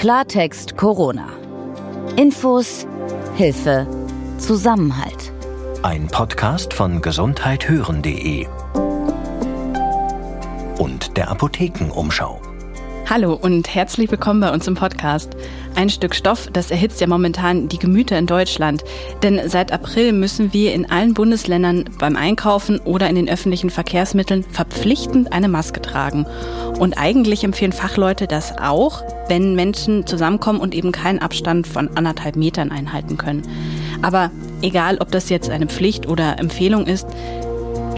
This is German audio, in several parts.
Klartext Corona. Infos, Hilfe, Zusammenhalt. Ein Podcast von gesundheithören.de und der Apothekenumschau. Hallo und herzlich willkommen bei uns im Podcast. Ein Stück Stoff, das erhitzt ja momentan die Gemüter in Deutschland. Denn seit April müssen wir in allen Bundesländern beim Einkaufen oder in den öffentlichen Verkehrsmitteln verpflichtend eine Maske tragen. Und eigentlich empfehlen Fachleute das auch, wenn Menschen zusammenkommen und eben keinen Abstand von anderthalb Metern einhalten können. Aber egal, ob das jetzt eine Pflicht oder Empfehlung ist,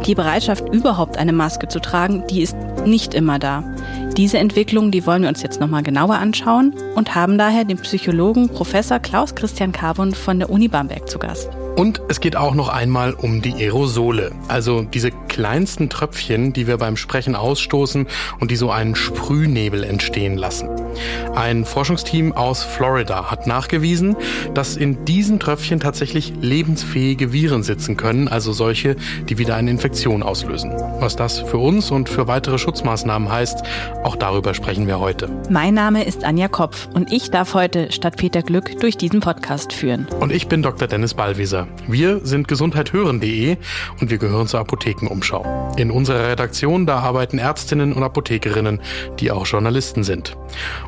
die Bereitschaft, überhaupt eine Maske zu tragen, die ist nicht immer da. Diese Entwicklung, die wollen wir uns jetzt nochmal genauer anschauen und haben daher den Psychologen Professor Klaus Christian Carbon von der Uni Bamberg zu Gast. Und es geht auch noch einmal um die Aerosole, also diese kleinsten Tröpfchen, die wir beim Sprechen ausstoßen und die so einen Sprühnebel entstehen lassen. Ein Forschungsteam aus Florida hat nachgewiesen, dass in diesen Tröpfchen tatsächlich lebensfähige Viren sitzen können, also solche, die wieder eine Infektion auslösen. Was das für uns und für weitere Schutzmaßnahmen heißt, auch darüber sprechen wir heute. Mein Name ist Anja Kopf und ich darf heute statt Peter Glück durch diesen Podcast führen. Und ich bin Dr. Dennis Ballwieser. Wir sind gesundheithören.de und wir gehören zur Apothekenumschau. In unserer Redaktion, da arbeiten Ärztinnen und Apothekerinnen, die auch Journalisten sind.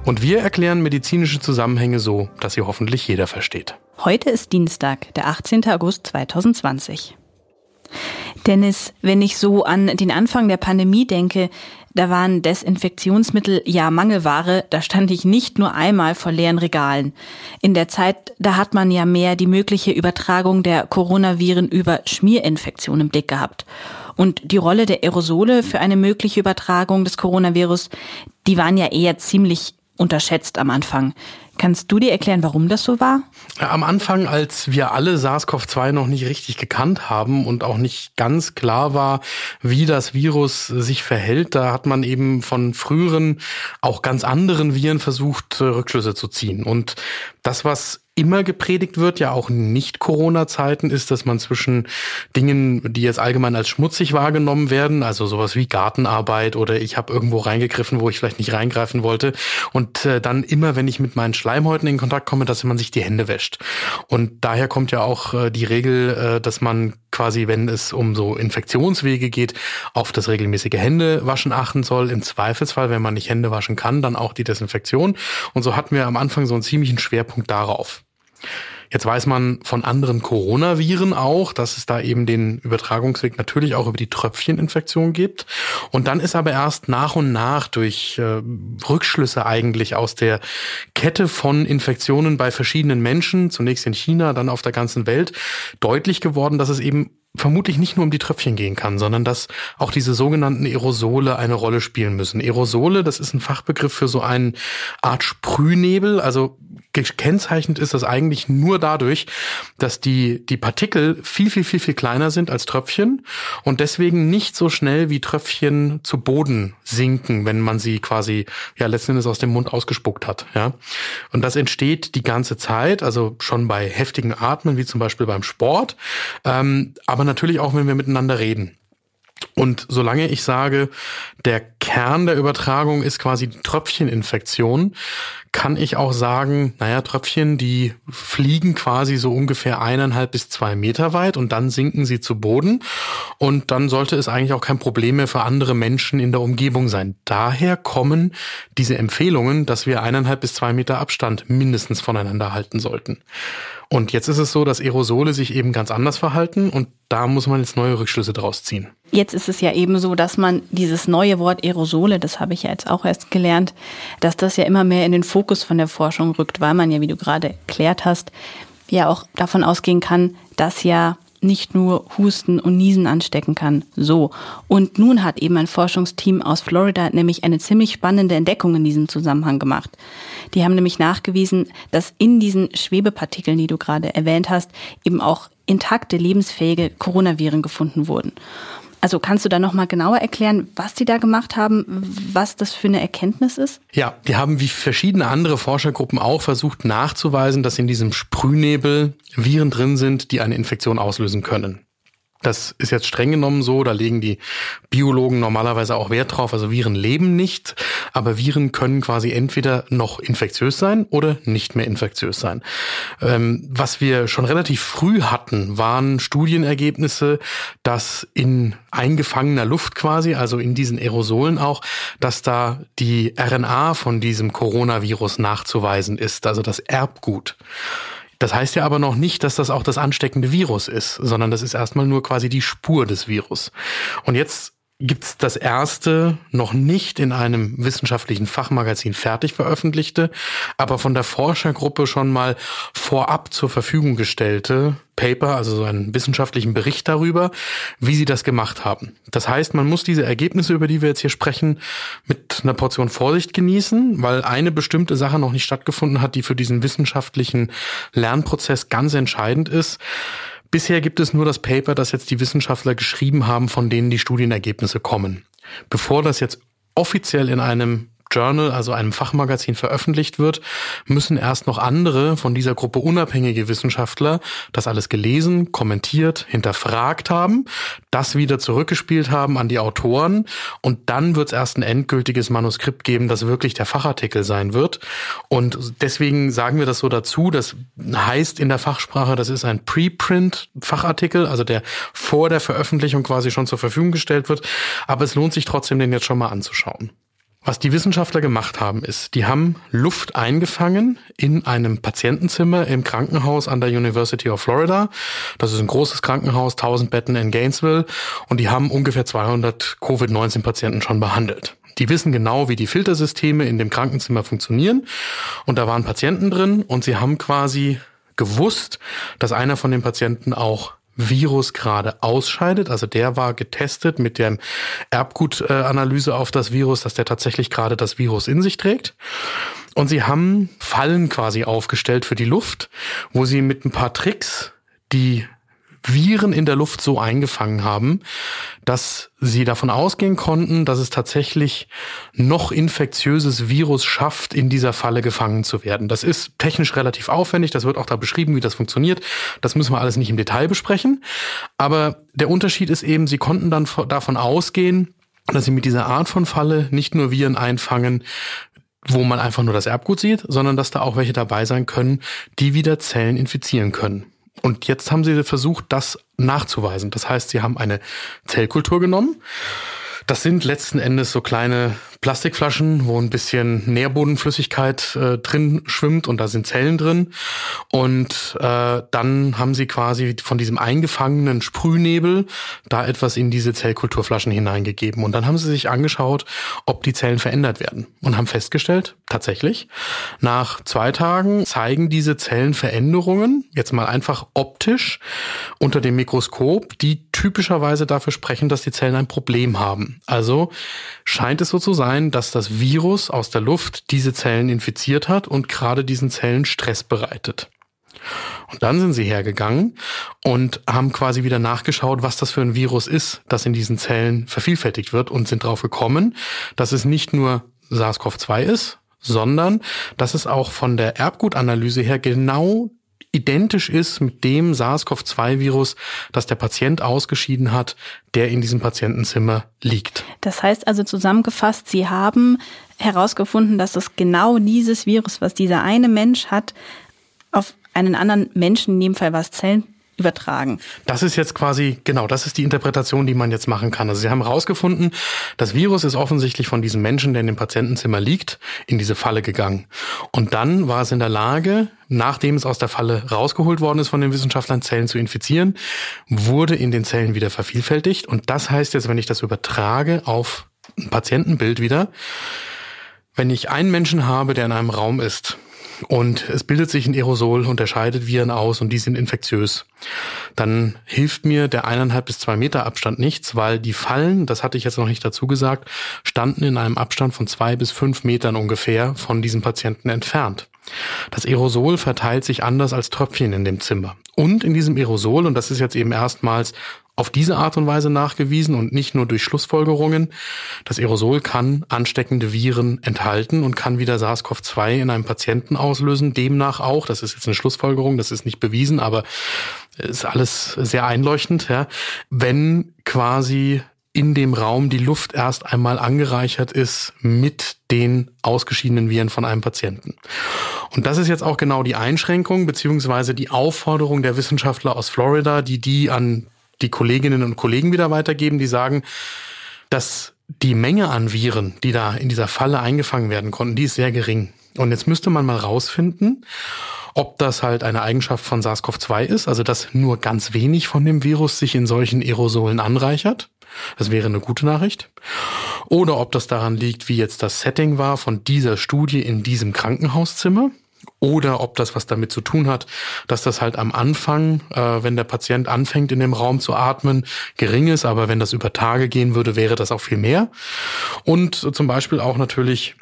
Und wir erklären medizinische Zusammenhänge so, dass sie hoffentlich jeder versteht. Heute ist Dienstag, der 18. August 2020. Dennis, wenn ich so an den Anfang der Pandemie denke, da waren Desinfektionsmittel ja Mangelware, da stand ich nicht nur einmal vor leeren Regalen. In der Zeit, da hat man ja mehr die mögliche Übertragung der Coronaviren über Schmierinfektionen im Blick gehabt. Und die Rolle der Aerosole für eine mögliche Übertragung des Coronavirus, die waren ja eher ziemlich unterschätzt am Anfang. Kannst du dir erklären, warum das so war? Am Anfang, als wir alle SARS-CoV-2 noch nicht richtig gekannt haben und auch nicht ganz klar war, wie das Virus sich verhält, da hat man eben von früheren, auch ganz anderen Viren versucht, Rückschlüsse zu ziehen. Und das, was immer gepredigt wird, ja auch nicht Corona-Zeiten, ist, dass man zwischen Dingen, die jetzt allgemein als schmutzig wahrgenommen werden, also sowas wie Gartenarbeit oder ich habe irgendwo reingegriffen, wo ich vielleicht nicht reingreifen wollte, und äh, dann immer, wenn ich mit meinen Schleimhäuten in Kontakt komme, dass man sich die Hände wäscht. Und daher kommt ja auch äh, die Regel, äh, dass man quasi, wenn es um so Infektionswege geht, auf das regelmäßige Händewaschen achten soll. Im Zweifelsfall, wenn man nicht Hände waschen kann, dann auch die Desinfektion. Und so hatten wir am Anfang so einen ziemlichen Schwerpunkt darauf. Jetzt weiß man von anderen Coronaviren auch, dass es da eben den Übertragungsweg natürlich auch über die Tröpfcheninfektion gibt. Und dann ist aber erst nach und nach durch äh, Rückschlüsse eigentlich aus der Kette von Infektionen bei verschiedenen Menschen, zunächst in China, dann auf der ganzen Welt, deutlich geworden, dass es eben vermutlich nicht nur um die Tröpfchen gehen kann, sondern dass auch diese sogenannten Aerosole eine Rolle spielen müssen. Aerosole, das ist ein Fachbegriff für so eine Art Sprühnebel. Also gekennzeichnet ist das eigentlich nur dadurch, dass die, die Partikel viel, viel, viel, viel kleiner sind als Tröpfchen und deswegen nicht so schnell wie Tröpfchen zu Boden sinken, wenn man sie quasi, ja, letzten Endes aus dem Mund ausgespuckt hat, ja. Und das entsteht die ganze Zeit, also schon bei heftigen Atmen, wie zum Beispiel beim Sport, ähm, aber natürlich auch, wenn wir miteinander reden. Und solange ich sage, der Kern der Übertragung ist quasi die Tröpfcheninfektion, kann ich auch sagen, naja, Tröpfchen, die fliegen quasi so ungefähr eineinhalb bis zwei Meter weit und dann sinken sie zu Boden. Und dann sollte es eigentlich auch kein Problem mehr für andere Menschen in der Umgebung sein. Daher kommen diese Empfehlungen, dass wir eineinhalb bis zwei Meter Abstand mindestens voneinander halten sollten. Und jetzt ist es so, dass Aerosole sich eben ganz anders verhalten und da muss man jetzt neue Rückschlüsse draus ziehen. Jetzt ist es ja eben so, dass man dieses neue Wort Aerosole, das habe ich ja jetzt auch erst gelernt, dass das ja immer mehr in den Fokus von der Forschung rückt, weil man ja, wie du gerade erklärt hast, ja auch davon ausgehen kann, dass ja nicht nur Husten und Niesen anstecken kann. So. Und nun hat eben ein Forschungsteam aus Florida nämlich eine ziemlich spannende Entdeckung in diesem Zusammenhang gemacht. Die haben nämlich nachgewiesen, dass in diesen Schwebepartikeln, die du gerade erwähnt hast, eben auch intakte, lebensfähige Coronaviren gefunden wurden. Also kannst du da nochmal genauer erklären, was die da gemacht haben, was das für eine Erkenntnis ist? Ja, die haben wie verschiedene andere Forschergruppen auch versucht nachzuweisen, dass in diesem Sprühnebel Viren drin sind, die eine Infektion auslösen können. Das ist jetzt streng genommen so, da legen die Biologen normalerweise auch Wert drauf. Also Viren leben nicht, aber Viren können quasi entweder noch infektiös sein oder nicht mehr infektiös sein. Ähm, was wir schon relativ früh hatten, waren Studienergebnisse, dass in eingefangener Luft quasi, also in diesen Aerosolen auch, dass da die RNA von diesem Coronavirus nachzuweisen ist, also das Erbgut. Das heißt ja aber noch nicht, dass das auch das ansteckende Virus ist, sondern das ist erstmal nur quasi die Spur des Virus. Und jetzt gibt's das erste noch nicht in einem wissenschaftlichen Fachmagazin fertig veröffentlichte, aber von der Forschergruppe schon mal vorab zur Verfügung gestellte Paper, also so einen wissenschaftlichen Bericht darüber, wie sie das gemacht haben. Das heißt, man muss diese Ergebnisse, über die wir jetzt hier sprechen, mit einer Portion Vorsicht genießen, weil eine bestimmte Sache noch nicht stattgefunden hat, die für diesen wissenschaftlichen Lernprozess ganz entscheidend ist. Bisher gibt es nur das Paper, das jetzt die Wissenschaftler geschrieben haben, von denen die Studienergebnisse kommen. Bevor das jetzt offiziell in einem Journal, also einem Fachmagazin, veröffentlicht wird, müssen erst noch andere von dieser Gruppe unabhängige Wissenschaftler das alles gelesen, kommentiert, hinterfragt haben, das wieder zurückgespielt haben an die Autoren und dann wird es erst ein endgültiges Manuskript geben, das wirklich der Fachartikel sein wird. Und deswegen sagen wir das so dazu, das heißt in der Fachsprache, das ist ein Preprint-Fachartikel, also der vor der Veröffentlichung quasi schon zur Verfügung gestellt wird. Aber es lohnt sich trotzdem, den jetzt schon mal anzuschauen. Was die Wissenschaftler gemacht haben, ist, die haben Luft eingefangen in einem Patientenzimmer im Krankenhaus an der University of Florida. Das ist ein großes Krankenhaus, 1000 Betten in Gainesville und die haben ungefähr 200 Covid-19-Patienten schon behandelt. Die wissen genau, wie die Filtersysteme in dem Krankenzimmer funktionieren und da waren Patienten drin und sie haben quasi gewusst, dass einer von den Patienten auch Virus gerade ausscheidet. Also der war getestet mit der Erbgutanalyse auf das Virus, dass der tatsächlich gerade das Virus in sich trägt. Und sie haben Fallen quasi aufgestellt für die Luft, wo sie mit ein paar Tricks die Viren in der Luft so eingefangen haben, dass sie davon ausgehen konnten, dass es tatsächlich noch infektiöses Virus schafft, in dieser Falle gefangen zu werden. Das ist technisch relativ aufwendig, das wird auch da beschrieben, wie das funktioniert. Das müssen wir alles nicht im Detail besprechen. Aber der Unterschied ist eben, sie konnten dann davon ausgehen, dass sie mit dieser Art von Falle nicht nur Viren einfangen, wo man einfach nur das Erbgut sieht, sondern dass da auch welche dabei sein können, die wieder Zellen infizieren können. Und jetzt haben sie versucht, das nachzuweisen. Das heißt, sie haben eine Zellkultur genommen. Das sind letzten Endes so kleine Plastikflaschen, wo ein bisschen Nährbodenflüssigkeit äh, drin schwimmt und da sind Zellen drin. Und äh, dann haben sie quasi von diesem eingefangenen Sprühnebel da etwas in diese Zellkulturflaschen hineingegeben. Und dann haben sie sich angeschaut, ob die Zellen verändert werden und haben festgestellt, tatsächlich, nach zwei Tagen zeigen diese Zellen Veränderungen, jetzt mal einfach optisch unter dem Mikroskop, die typischerweise dafür sprechen, dass die Zellen ein Problem haben. Also scheint es so zu sein, sein, dass das Virus aus der Luft diese Zellen infiziert hat und gerade diesen Zellen Stress bereitet. Und dann sind sie hergegangen und haben quasi wieder nachgeschaut, was das für ein Virus ist, das in diesen Zellen vervielfältigt wird und sind darauf gekommen, dass es nicht nur SARS-CoV-2 ist, sondern dass es auch von der Erbgutanalyse her genau identisch ist mit dem SARS-CoV-2-Virus, das der Patient ausgeschieden hat, der in diesem Patientenzimmer liegt. Das heißt also zusammengefasst, Sie haben herausgefunden, dass es genau dieses Virus, was dieser eine Mensch hat, auf einen anderen Menschen, in dem Fall was Zellen, übertragen. Das ist jetzt quasi, genau, das ist die Interpretation, die man jetzt machen kann. Also Sie haben herausgefunden, das Virus ist offensichtlich von diesem Menschen, der in dem Patientenzimmer liegt, in diese Falle gegangen. Und dann war es in der Lage, nachdem es aus der Falle rausgeholt worden ist von den Wissenschaftlern, Zellen zu infizieren, wurde in den Zellen wieder vervielfältigt. Und das heißt jetzt, wenn ich das übertrage auf ein Patientenbild wieder, wenn ich einen Menschen habe, der in einem Raum ist, und es bildet sich ein Aerosol, unterscheidet Viren aus und die sind infektiös. Dann hilft mir der eineinhalb bis zwei Meter Abstand nichts, weil die Fallen, das hatte ich jetzt noch nicht dazu gesagt, standen in einem Abstand von zwei bis fünf Metern ungefähr von diesem Patienten entfernt. Das Aerosol verteilt sich anders als Tröpfchen in dem Zimmer. Und in diesem Aerosol, und das ist jetzt eben erstmals auf diese Art und Weise nachgewiesen und nicht nur durch Schlussfolgerungen. Das Aerosol kann ansteckende Viren enthalten und kann wieder SARS-CoV-2 in einem Patienten auslösen. Demnach auch, das ist jetzt eine Schlussfolgerung, das ist nicht bewiesen, aber ist alles sehr einleuchtend, ja, wenn quasi in dem Raum die Luft erst einmal angereichert ist mit den ausgeschiedenen Viren von einem Patienten. Und das ist jetzt auch genau die Einschränkung beziehungsweise die Aufforderung der Wissenschaftler aus Florida, die die an die Kolleginnen und Kollegen wieder weitergeben, die sagen, dass die Menge an Viren, die da in dieser Falle eingefangen werden konnten, die ist sehr gering. Und jetzt müsste man mal rausfinden, ob das halt eine Eigenschaft von SARS-CoV-2 ist, also dass nur ganz wenig von dem Virus sich in solchen Aerosolen anreichert. Das wäre eine gute Nachricht. Oder ob das daran liegt, wie jetzt das Setting war von dieser Studie in diesem Krankenhauszimmer oder ob das was damit zu tun hat, dass das halt am Anfang, äh, wenn der Patient anfängt in dem Raum zu atmen, gering ist, aber wenn das über Tage gehen würde, wäre das auch viel mehr. Und zum Beispiel auch natürlich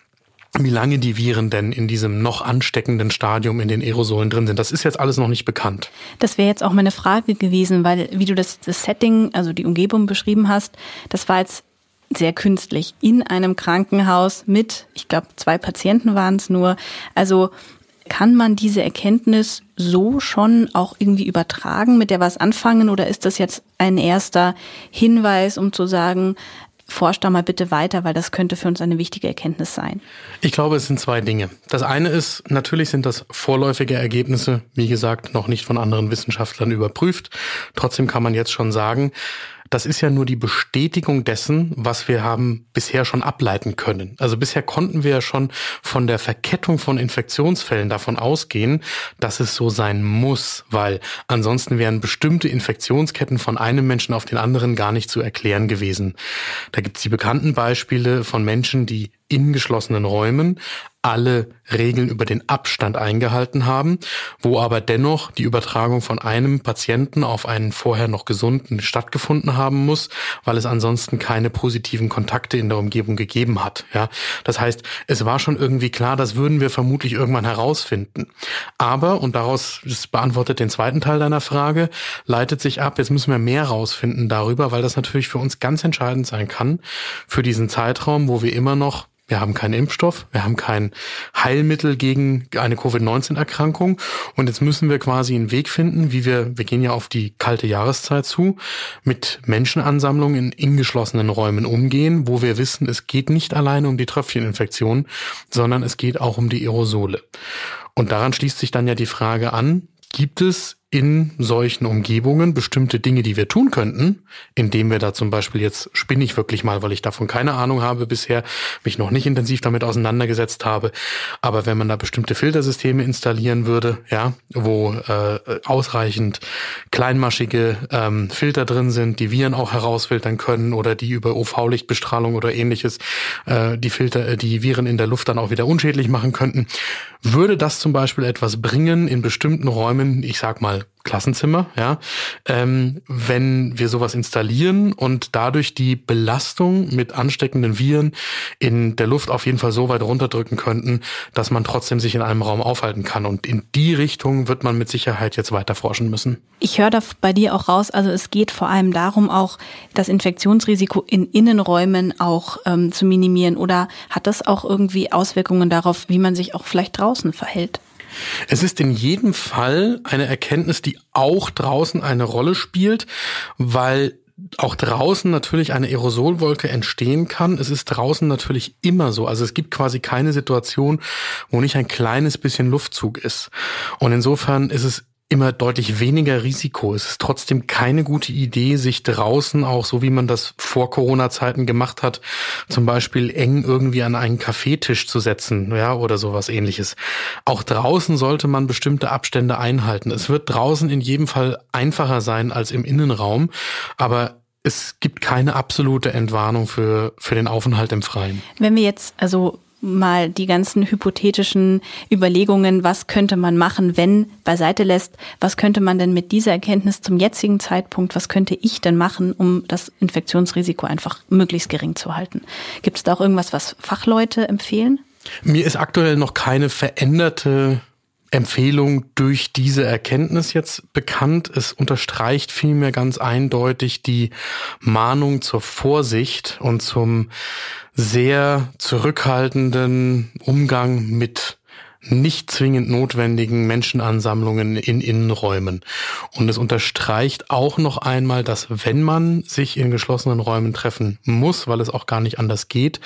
wie lange die Viren denn in diesem noch ansteckenden Stadium in den Aerosolen drin sind. Das ist jetzt alles noch nicht bekannt. Das wäre jetzt auch meine Frage gewesen, weil wie du das, das Setting, also die Umgebung beschrieben hast, das war jetzt sehr künstlich in einem Krankenhaus mit, ich glaube, zwei Patienten waren es nur. Also kann man diese Erkenntnis so schon auch irgendwie übertragen, mit der was anfangen oder ist das jetzt ein erster Hinweis, um zu sagen, forscht da mal bitte weiter, weil das könnte für uns eine wichtige Erkenntnis sein. Ich glaube, es sind zwei Dinge. Das eine ist, natürlich sind das vorläufige Ergebnisse, wie gesagt, noch nicht von anderen Wissenschaftlern überprüft. Trotzdem kann man jetzt schon sagen, das ist ja nur die Bestätigung dessen, was wir haben bisher schon ableiten können. Also bisher konnten wir ja schon von der Verkettung von Infektionsfällen davon ausgehen, dass es so sein muss, weil ansonsten wären bestimmte Infektionsketten von einem Menschen auf den anderen gar nicht zu erklären gewesen. Da gibt es die bekannten Beispiele von Menschen, die in geschlossenen Räumen alle Regeln über den Abstand eingehalten haben, wo aber dennoch die Übertragung von einem Patienten auf einen vorher noch gesunden stattgefunden haben muss, weil es ansonsten keine positiven Kontakte in der Umgebung gegeben hat. Ja, das heißt, es war schon irgendwie klar, das würden wir vermutlich irgendwann herausfinden. Aber und daraus das beantwortet den zweiten Teil deiner Frage, leitet sich ab. Jetzt müssen wir mehr herausfinden darüber, weil das natürlich für uns ganz entscheidend sein kann für diesen Zeitraum, wo wir immer noch wir haben keinen Impfstoff, wir haben kein Heilmittel gegen eine Covid-19-Erkrankung und jetzt müssen wir quasi einen Weg finden, wie wir, wir gehen ja auf die kalte Jahreszeit zu, mit Menschenansammlungen in, in geschlossenen Räumen umgehen, wo wir wissen, es geht nicht alleine um die Tröpfcheninfektion, sondern es geht auch um die Aerosole. Und daran schließt sich dann ja die Frage an, gibt es in solchen Umgebungen bestimmte Dinge, die wir tun könnten, indem wir da zum Beispiel jetzt spinne ich wirklich mal, weil ich davon keine Ahnung habe bisher, mich noch nicht intensiv damit auseinandergesetzt habe. Aber wenn man da bestimmte Filtersysteme installieren würde, ja, wo äh, ausreichend kleinmaschige ähm, Filter drin sind, die Viren auch herausfiltern können oder die über UV-Lichtbestrahlung oder ähnliches äh, die Filter, äh, die Viren in der Luft dann auch wieder unschädlich machen könnten, würde das zum Beispiel etwas bringen in bestimmten Räumen, ich sag mal Klassenzimmer, ja, ähm, wenn wir sowas installieren und dadurch die Belastung mit ansteckenden Viren in der Luft auf jeden Fall so weit runterdrücken könnten, dass man trotzdem sich in einem Raum aufhalten kann. Und in die Richtung wird man mit Sicherheit jetzt weiter forschen müssen. Ich höre da bei dir auch raus, also es geht vor allem darum, auch das Infektionsrisiko in Innenräumen auch ähm, zu minimieren. Oder hat das auch irgendwie Auswirkungen darauf, wie man sich auch vielleicht draußen verhält? Es ist in jedem Fall eine Erkenntnis, die auch draußen eine Rolle spielt, weil auch draußen natürlich eine Aerosolwolke entstehen kann. Es ist draußen natürlich immer so. Also es gibt quasi keine Situation, wo nicht ein kleines bisschen Luftzug ist. Und insofern ist es immer deutlich weniger Risiko. Es ist trotzdem keine gute Idee, sich draußen auch, so wie man das vor Corona-Zeiten gemacht hat, zum Beispiel eng irgendwie an einen Kaffeetisch zu setzen, ja, oder sowas ähnliches. Auch draußen sollte man bestimmte Abstände einhalten. Es wird draußen in jedem Fall einfacher sein als im Innenraum, aber es gibt keine absolute Entwarnung für, für den Aufenthalt im Freien. Wenn wir jetzt also mal die ganzen hypothetischen Überlegungen, was könnte man machen, wenn beiseite lässt, was könnte man denn mit dieser Erkenntnis zum jetzigen Zeitpunkt, was könnte ich denn machen, um das Infektionsrisiko einfach möglichst gering zu halten? Gibt es da auch irgendwas, was Fachleute empfehlen? Mir ist aktuell noch keine veränderte Empfehlung durch diese Erkenntnis jetzt bekannt. Es unterstreicht vielmehr ganz eindeutig die Mahnung zur Vorsicht und zum sehr zurückhaltenden Umgang mit nicht zwingend notwendigen Menschenansammlungen in Innenräumen. Und es unterstreicht auch noch einmal, dass wenn man sich in geschlossenen Räumen treffen muss, weil es auch gar nicht anders geht,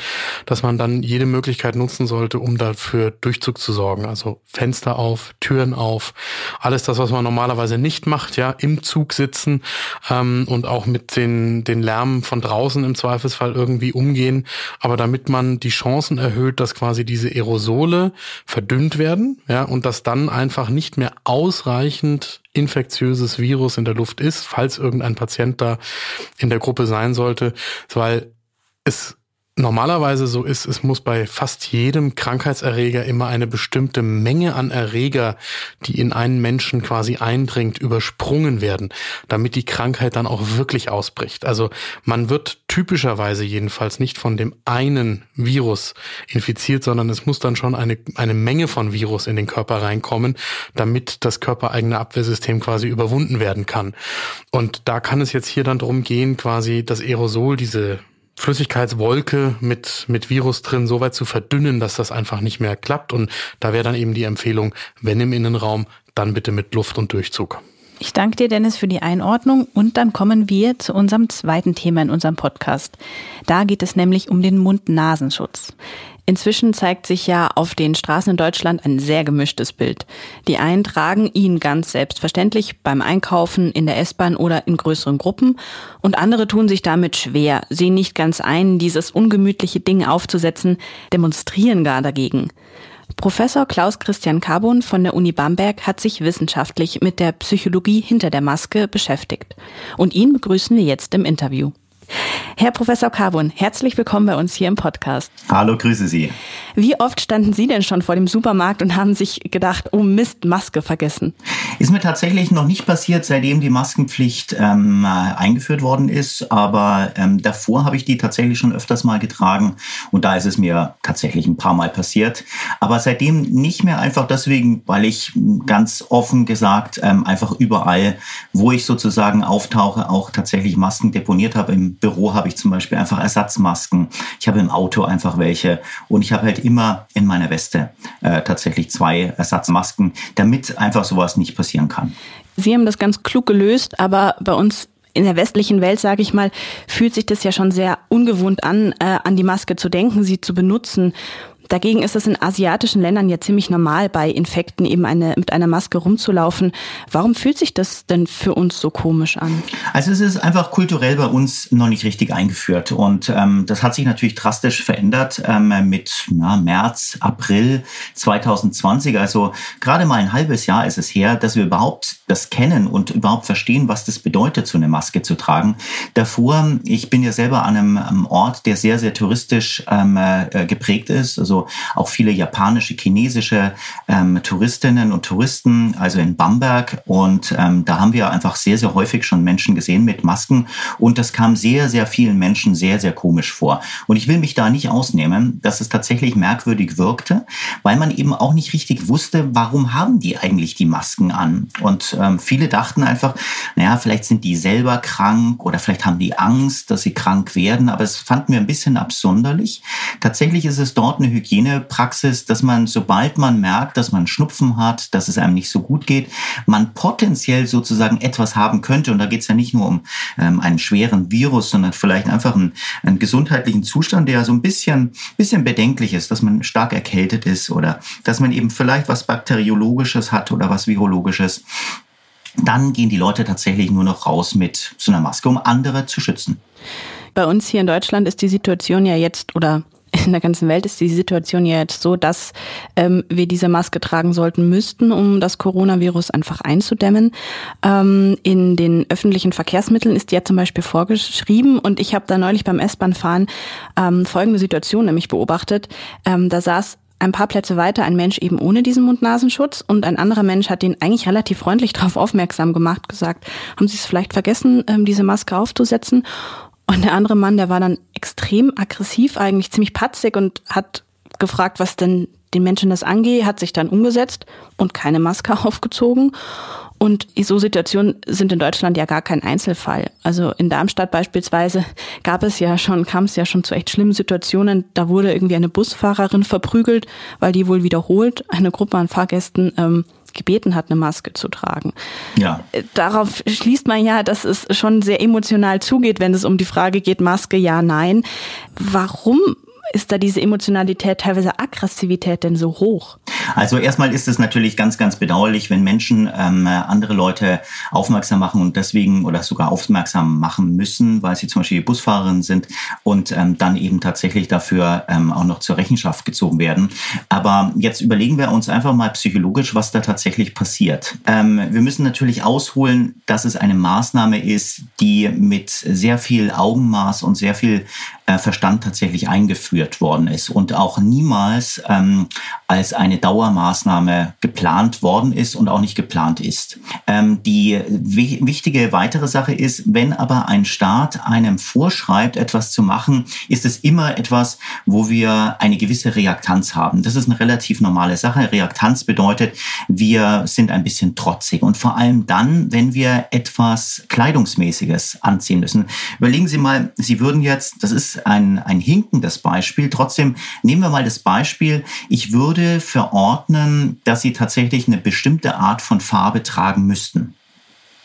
dass man dann jede Möglichkeit nutzen sollte, um dafür Durchzug zu sorgen. Also Fenster auf, Türen auf, alles das, was man normalerweise nicht macht, ja, im Zug sitzen ähm, und auch mit den, den Lärm von draußen im Zweifelsfall irgendwie umgehen. Aber damit man die Chancen erhöht, dass quasi diese Aerosole verdünnt verdünnt werden, ja, und dass dann einfach nicht mehr ausreichend infektiöses Virus in der Luft ist, falls irgendein Patient da in der Gruppe sein sollte, weil es normalerweise so ist, es muss bei fast jedem Krankheitserreger immer eine bestimmte Menge an Erreger, die in einen Menschen quasi eindringt, übersprungen werden, damit die Krankheit dann auch wirklich ausbricht. Also man wird typischerweise jedenfalls nicht von dem einen Virus infiziert, sondern es muss dann schon eine, eine Menge von Virus in den Körper reinkommen, damit das körpereigene Abwehrsystem quasi überwunden werden kann. Und da kann es jetzt hier dann darum gehen, quasi das Aerosol, diese Flüssigkeitswolke mit, mit Virus drin so weit zu verdünnen, dass das einfach nicht mehr klappt. Und da wäre dann eben die Empfehlung, wenn im Innenraum, dann bitte mit Luft und Durchzug. Ich danke dir, Dennis, für die Einordnung und dann kommen wir zu unserem zweiten Thema in unserem Podcast. Da geht es nämlich um den Mund-Nasenschutz. Inzwischen zeigt sich ja auf den Straßen in Deutschland ein sehr gemischtes Bild. Die einen tragen ihn ganz selbstverständlich beim Einkaufen, in der S-Bahn oder in größeren Gruppen und andere tun sich damit schwer, sehen nicht ganz ein, dieses ungemütliche Ding aufzusetzen, demonstrieren gar dagegen. Professor Klaus Christian Carbon von der Uni Bamberg hat sich wissenschaftlich mit der Psychologie hinter der Maske beschäftigt. Und ihn begrüßen wir jetzt im Interview. Herr Professor Carbon, herzlich willkommen bei uns hier im Podcast. Hallo, grüße Sie. Wie oft standen Sie denn schon vor dem Supermarkt und haben sich gedacht, oh Mist, Maske vergessen? Ist mir tatsächlich noch nicht passiert, seitdem die Maskenpflicht ähm, eingeführt worden ist. Aber ähm, davor habe ich die tatsächlich schon öfters mal getragen und da ist es mir tatsächlich ein paar Mal passiert. Aber seitdem nicht mehr einfach deswegen, weil ich ganz offen gesagt ähm, einfach überall, wo ich sozusagen auftauche, auch tatsächlich Masken deponiert habe. Im Büro habe ich zum Beispiel einfach Ersatzmasken. Ich habe im Auto einfach welche und ich habe halt immer in meiner Weste äh, tatsächlich zwei Ersatzmasken, damit einfach sowas nicht passieren kann. Sie haben das ganz klug gelöst, aber bei uns in der westlichen Welt, sage ich mal, fühlt sich das ja schon sehr ungewohnt an, äh, an die Maske zu denken, sie zu benutzen. Dagegen ist es in asiatischen Ländern ja ziemlich normal, bei Infekten eben eine, mit einer Maske rumzulaufen. Warum fühlt sich das denn für uns so komisch an? Also es ist einfach kulturell bei uns noch nicht richtig eingeführt. Und ähm, das hat sich natürlich drastisch verändert ähm, mit na, März, April 2020. Also gerade mal ein halbes Jahr ist es her, dass wir überhaupt das kennen und überhaupt verstehen, was das bedeutet, so eine Maske zu tragen. Davor, ich bin ja selber an einem, einem Ort, der sehr, sehr touristisch ähm, äh, geprägt ist. Also also auch viele japanische, chinesische ähm, Touristinnen und Touristen, also in Bamberg. Und ähm, da haben wir einfach sehr, sehr häufig schon Menschen gesehen mit Masken. Und das kam sehr, sehr vielen Menschen sehr, sehr komisch vor. Und ich will mich da nicht ausnehmen, dass es tatsächlich merkwürdig wirkte, weil man eben auch nicht richtig wusste, warum haben die eigentlich die Masken an. Und ähm, viele dachten einfach, naja, vielleicht sind die selber krank oder vielleicht haben die Angst, dass sie krank werden. Aber es fand mir ein bisschen absonderlich. Tatsächlich ist es dort eine Hygienepraxis, dass man, sobald man merkt, dass man Schnupfen hat, dass es einem nicht so gut geht, man potenziell sozusagen etwas haben könnte. Und da geht es ja nicht nur um ähm, einen schweren Virus, sondern vielleicht einfach einen, einen gesundheitlichen Zustand, der so ein bisschen, bisschen bedenklich ist, dass man stark erkältet ist oder dass man eben vielleicht was Bakteriologisches hat oder was Virologisches dann gehen die Leute tatsächlich nur noch raus mit so einer Maske, um andere zu schützen. Bei uns hier in Deutschland ist die Situation ja jetzt oder in der ganzen Welt ist die Situation ja jetzt so, dass ähm, wir diese Maske tragen sollten müssten, um das Coronavirus einfach einzudämmen. Ähm, in den öffentlichen Verkehrsmitteln ist ja zum Beispiel vorgeschrieben und ich habe da neulich beim S-Bahn-Fahren ähm, folgende Situation nämlich beobachtet. Ähm, da saß ein paar Plätze weiter ein Mensch eben ohne diesen Mund-Nasenschutz und ein anderer Mensch hat ihn eigentlich relativ freundlich darauf aufmerksam gemacht, gesagt, haben Sie es vielleicht vergessen, ähm, diese Maske aufzusetzen? Und der andere Mann, der war dann extrem aggressiv, eigentlich ziemlich patzig und hat gefragt, was denn den Menschen das angehe, hat sich dann umgesetzt und keine Maske aufgezogen. Und so Situationen sind in Deutschland ja gar kein Einzelfall. Also in Darmstadt beispielsweise gab es ja schon, kam es ja schon zu echt schlimmen Situationen. Da wurde irgendwie eine Busfahrerin verprügelt, weil die wohl wiederholt eine Gruppe an Fahrgästen ähm, gebeten hat, eine Maske zu tragen. Ja. Äh, darauf schließt man ja, dass es schon sehr emotional zugeht, wenn es um die Frage geht, Maske ja, nein. Warum ist da diese Emotionalität, teilweise Aggressivität denn so hoch? Also erstmal ist es natürlich ganz, ganz bedauerlich, wenn Menschen ähm, andere Leute aufmerksam machen und deswegen oder sogar aufmerksam machen müssen, weil sie zum Beispiel Busfahrerin sind und ähm, dann eben tatsächlich dafür ähm, auch noch zur Rechenschaft gezogen werden. Aber jetzt überlegen wir uns einfach mal psychologisch, was da tatsächlich passiert. Ähm, wir müssen natürlich ausholen, dass es eine Maßnahme ist, die mit sehr viel Augenmaß und sehr viel äh, Verstand tatsächlich eingeführt worden ist und auch niemals ähm, als eine Dauermaßnahme geplant worden ist und auch nicht geplant ist. Ähm, die wichtige weitere Sache ist, wenn aber ein Staat einem vorschreibt, etwas zu machen, ist es immer etwas, wo wir eine gewisse Reaktanz haben. Das ist eine relativ normale Sache. Reaktanz bedeutet, wir sind ein bisschen trotzig und vor allem dann, wenn wir etwas Kleidungsmäßiges anziehen müssen. Überlegen Sie mal, Sie würden jetzt, das ist ein, ein hinkendes Beispiel. Trotzdem nehmen wir mal das Beispiel, ich würde verordnen, dass Sie tatsächlich eine bestimmte Art von Farbe tragen müssten.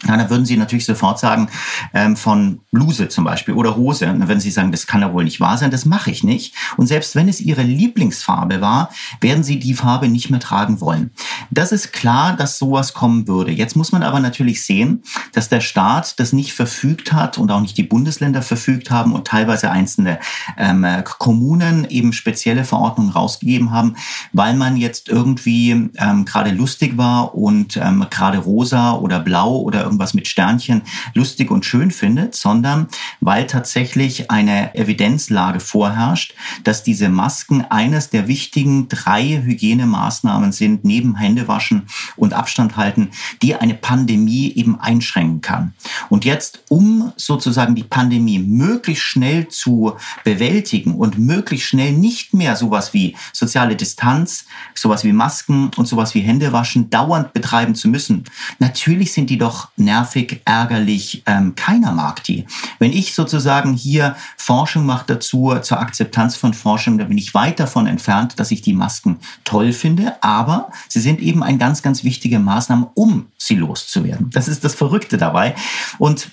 Ja, da würden Sie natürlich sofort sagen, ähm, von Bluse zum Beispiel oder Hose. Und wenn Sie sagen, das kann ja wohl nicht wahr sein, das mache ich nicht. Und selbst wenn es Ihre Lieblingsfarbe war, werden Sie die Farbe nicht mehr tragen wollen. Das ist klar, dass sowas kommen würde. Jetzt muss man aber natürlich sehen, dass der Staat das nicht verfügt hat und auch nicht die Bundesländer verfügt haben und teilweise einzelne ähm, Kommunen eben spezielle Verordnungen rausgegeben haben, weil man jetzt irgendwie ähm, gerade lustig war und ähm, gerade rosa oder blau oder irgendwas mit Sternchen lustig und schön findet, sondern weil tatsächlich eine Evidenzlage vorherrscht, dass diese Masken eines der wichtigen drei Hygienemaßnahmen sind, neben Händewaschen und Abstand halten, die eine Pandemie eben einschränken kann. Und jetzt, um sozusagen die Pandemie möglichst schnell zu bewältigen und möglichst schnell nicht mehr sowas wie soziale Distanz, sowas wie Masken und sowas wie Händewaschen dauernd betreiben zu müssen, natürlich sind die doch nervig, ärgerlich, ähm, keiner mag die. Wenn ich sozusagen hier Forschung mache dazu, zur Akzeptanz von Forschung, da bin ich weit davon entfernt, dass ich die Masken toll finde, aber sie sind eben ein ganz, ganz wichtige Maßnahme, um sie loszuwerden. Das ist das Verrückte dabei. Und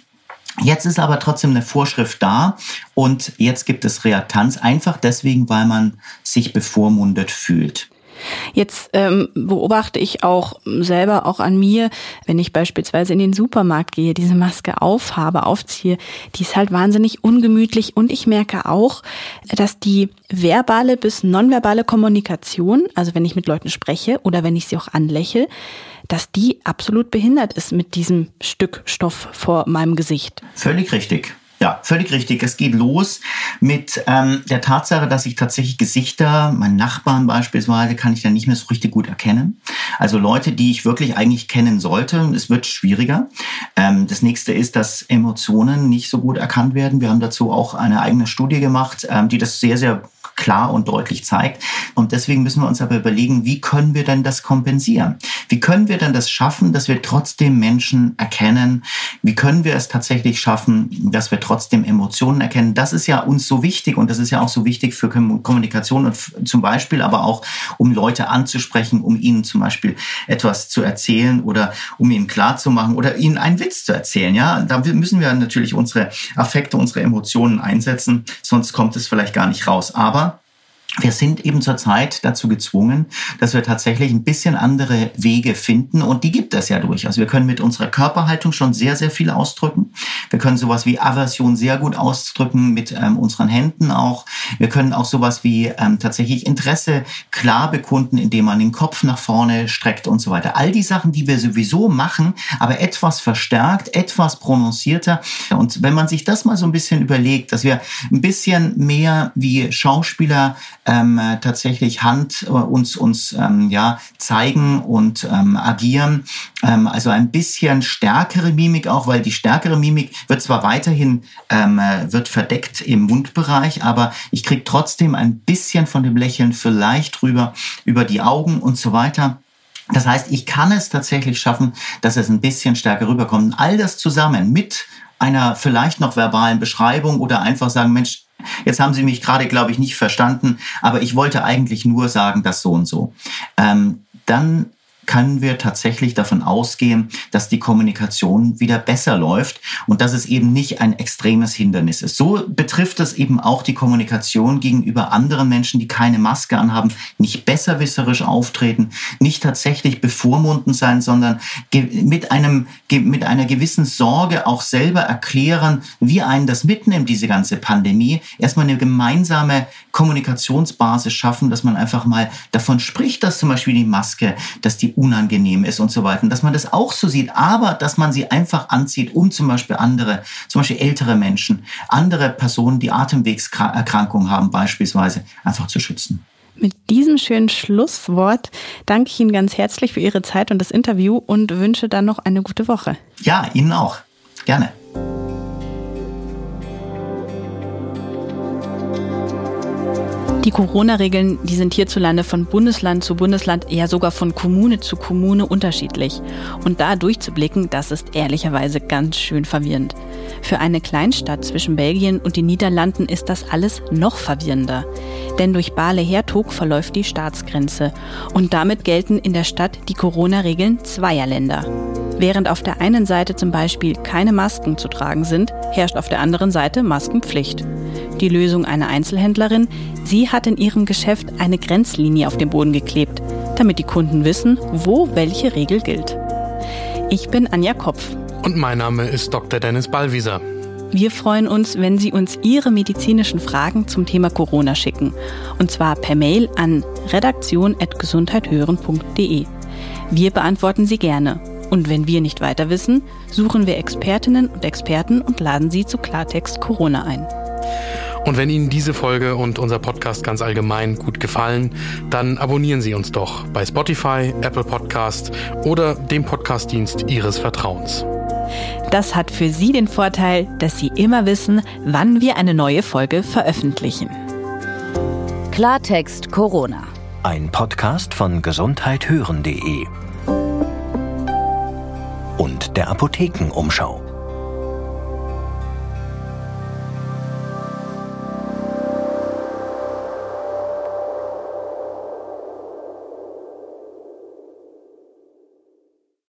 Jetzt ist aber trotzdem eine Vorschrift da und jetzt gibt es Reaktanz, einfach deswegen, weil man sich bevormundet fühlt. Jetzt ähm, beobachte ich auch selber, auch an mir, wenn ich beispielsweise in den Supermarkt gehe, diese Maske aufhabe, aufziehe, die ist halt wahnsinnig ungemütlich und ich merke auch, dass die verbale bis nonverbale Kommunikation, also wenn ich mit Leuten spreche oder wenn ich sie auch anlächle, dass die absolut behindert ist mit diesem Stück Stoff vor meinem Gesicht. Völlig richtig. Ja, völlig richtig. Es geht los mit ähm, der Tatsache, dass ich tatsächlich Gesichter, meinen Nachbarn beispielsweise, kann ich dann nicht mehr so richtig gut erkennen. Also Leute, die ich wirklich eigentlich kennen sollte. Es wird schwieriger. Ähm, das nächste ist, dass Emotionen nicht so gut erkannt werden. Wir haben dazu auch eine eigene Studie gemacht, ähm, die das sehr, sehr klar und deutlich zeigt. Und deswegen müssen wir uns aber überlegen, wie können wir denn das kompensieren? Wie können wir denn das schaffen, dass wir trotzdem Menschen erkennen? Wie können wir es tatsächlich schaffen, dass wir trotzdem Emotionen erkennen? Das ist ja uns so wichtig und das ist ja auch so wichtig für Kommunikation und zum Beispiel aber auch, um Leute anzusprechen, um ihnen zum Beispiel etwas zu erzählen oder um ihnen klarzumachen oder ihnen einen Witz zu erzählen. Ja, da müssen wir natürlich unsere Affekte, unsere Emotionen einsetzen, sonst kommt es vielleicht gar nicht raus. Aber wir sind eben zurzeit dazu gezwungen, dass wir tatsächlich ein bisschen andere Wege finden und die gibt es ja durchaus. Wir können mit unserer Körperhaltung schon sehr, sehr viel ausdrücken. Wir können sowas wie Aversion sehr gut ausdrücken mit ähm, unseren Händen auch. Wir können auch sowas wie ähm, tatsächlich Interesse klar bekunden, indem man den Kopf nach vorne streckt und so weiter. All die Sachen, die wir sowieso machen, aber etwas verstärkt, etwas prononcierter. Und wenn man sich das mal so ein bisschen überlegt, dass wir ein bisschen mehr wie Schauspieler ähm, tatsächlich Hand äh, uns, uns ähm, ja, zeigen und ähm, agieren. Ähm, also ein bisschen stärkere Mimik auch, weil die stärkere Mimik wird zwar weiterhin ähm, äh, wird verdeckt im Mundbereich, aber ich kriege trotzdem ein bisschen von dem Lächeln vielleicht rüber über die Augen und so weiter. Das heißt, ich kann es tatsächlich schaffen, dass es ein bisschen stärker rüberkommt. All das zusammen mit einer vielleicht noch verbalen Beschreibung oder einfach sagen, Mensch, jetzt haben Sie mich gerade, glaube ich, nicht verstanden, aber ich wollte eigentlich nur sagen, das so und so. Ähm, dann können wir tatsächlich davon ausgehen, dass die Kommunikation wieder besser läuft und dass es eben nicht ein extremes Hindernis ist. So betrifft es eben auch die Kommunikation gegenüber anderen Menschen, die keine Maske anhaben, nicht besserwisserisch auftreten, nicht tatsächlich bevormunden sein, sondern mit einem, mit einer gewissen Sorge auch selber erklären, wie einen das mitnimmt, diese ganze Pandemie. Erstmal eine gemeinsame Kommunikationsbasis schaffen, dass man einfach mal davon spricht, dass zum Beispiel die Maske, dass die unangenehm ist und so weiter. Und dass man das auch so sieht, aber dass man sie einfach anzieht, um zum Beispiel andere, zum Beispiel ältere Menschen, andere Personen, die Atemwegserkrankungen haben beispielsweise, einfach zu schützen. Mit diesem schönen Schlusswort danke ich Ihnen ganz herzlich für Ihre Zeit und das Interview und wünsche dann noch eine gute Woche. Ja, Ihnen auch. Gerne. Die Corona-Regeln, die sind hierzulande von Bundesland zu Bundesland, eher sogar von Kommune zu Kommune unterschiedlich. Und da durchzublicken, das ist ehrlicherweise ganz schön verwirrend. Für eine Kleinstadt zwischen Belgien und den Niederlanden ist das alles noch verwirrender. Denn durch Bale-Hertog verläuft die Staatsgrenze. Und damit gelten in der Stadt die Corona-Regeln zweier Länder. Während auf der einen Seite zum Beispiel keine Masken zu tragen sind, herrscht auf der anderen Seite Maskenpflicht. Die Lösung einer Einzelhändlerin, sie hat in ihrem Geschäft eine Grenzlinie auf den Boden geklebt, damit die Kunden wissen, wo welche Regel gilt. Ich bin Anja Kopf. Und mein Name ist Dr. Dennis Ballwieser. Wir freuen uns, wenn Sie uns Ihre medizinischen Fragen zum Thema Corona schicken. Und zwar per Mail an redaktion.gesundheithören.de. Wir beantworten sie gerne. Und wenn wir nicht weiter wissen, suchen wir Expertinnen und Experten und laden sie zu Klartext Corona ein. Und wenn Ihnen diese Folge und unser Podcast ganz allgemein gut gefallen, dann abonnieren Sie uns doch bei Spotify, Apple Podcast oder dem Podcastdienst Ihres Vertrauens. Das hat für Sie den Vorteil, dass Sie immer wissen, wann wir eine neue Folge veröffentlichen. Klartext Corona. Ein Podcast von gesundheithören.de und der Apothekenumschau.